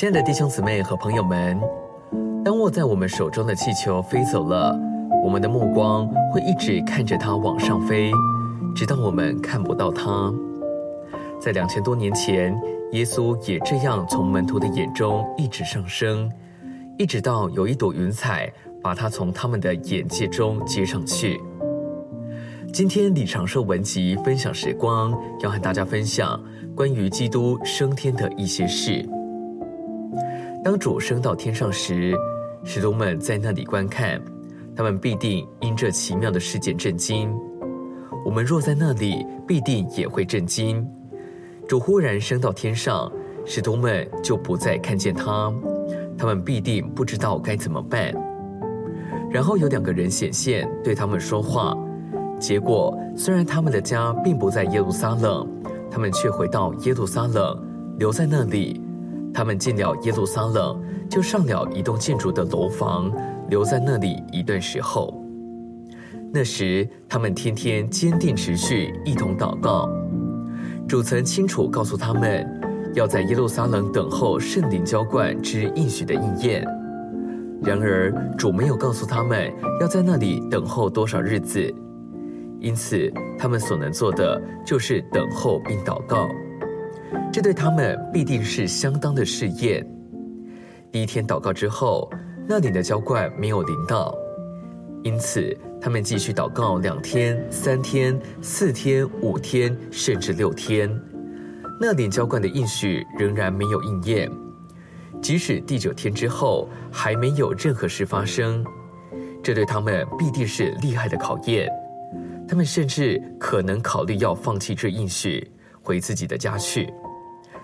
亲爱的弟兄姊妹和朋友们，当握在我们手中的气球飞走了，我们的目光会一直看着它往上飞，直到我们看不到它。在两千多年前，耶稣也这样从门徒的眼中一直上升，一直到有一朵云彩把它从他们的眼界中接上去。今天李长寿文集分享时光，要和大家分享关于基督升天的一些事。当主升到天上时，使徒们在那里观看，他们必定因这奇妙的事件震惊。我们若在那里，必定也会震惊。主忽然升到天上，使徒们就不再看见他，他们必定不知道该怎么办。然后有两个人显现，对他们说话。结果虽然他们的家并不在耶路撒冷，他们却回到耶路撒冷，留在那里。他们进了耶路撒冷，就上了一栋建筑的楼房，留在那里一段时候。那时，他们天天坚定持续，一同祷告。主曾清楚告诉他们，要在耶路撒冷等候圣灵浇灌之应许的应验。然而，主没有告诉他们要在那里等候多少日子，因此，他们所能做的就是等候并祷告。这对他们必定是相当的试验。第一天祷告之后，那灵的浇灌没有临到，因此他们继续祷告两天、三天、四天、五天，甚至六天，那灵浇灌的应许仍然没有应验。即使第九天之后还没有任何事发生，这对他们必定是厉害的考验。他们甚至可能考虑要放弃这应许，回自己的家去。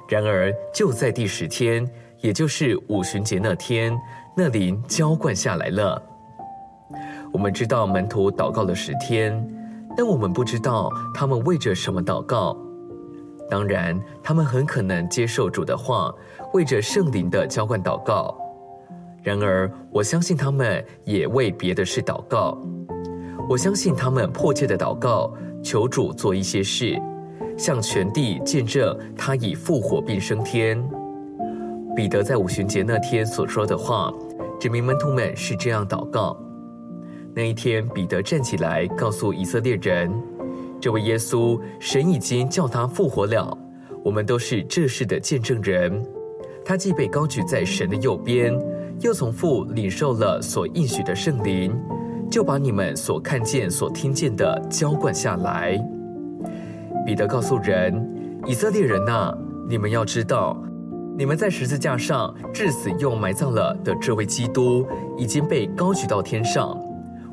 然而，就在第十天，也就是五旬节那天，那灵浇灌下来了。我们知道门徒祷告了十天，但我们不知道他们为着什么祷告。当然，他们很可能接受主的话，为着圣灵的浇灌祷告。然而，我相信他们也为别的事祷告。我相信他们迫切的祷告，求主做一些事。向全地见证他已复活并升天。彼得在五旬节那天所说的话，指明门徒们是这样祷告。那一天，彼得站起来告诉以色列人：“这位耶稣，神已经叫他复活了，我们都是这事的见证人。他既被高举在神的右边，又从父领受了所应许的圣灵，就把你们所看见、所听见的浇灌下来。”彼得告诉人：“以色列人呐，你们要知道，你们在十字架上致死又埋葬了的这位基督，已经被高举到天上。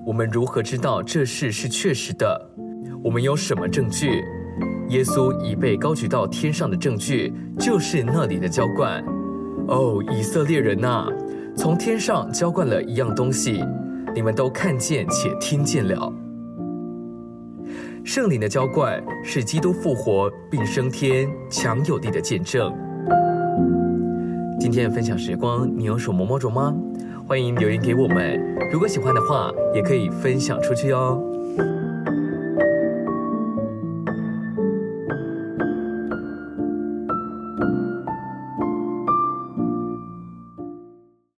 我们如何知道这事是确实的？我们有什么证据？耶稣已被高举到天上的证据，就是那里的浇灌。哦，以色列人呐，从天上浇灌了一样东西，你们都看见且听见了。”圣灵的浇灌是基督复活并升天强有力的见证。今天的分享时光，你有手摸摸着吗？欢迎留言给我们。如果喜欢的话，也可以分享出去哦。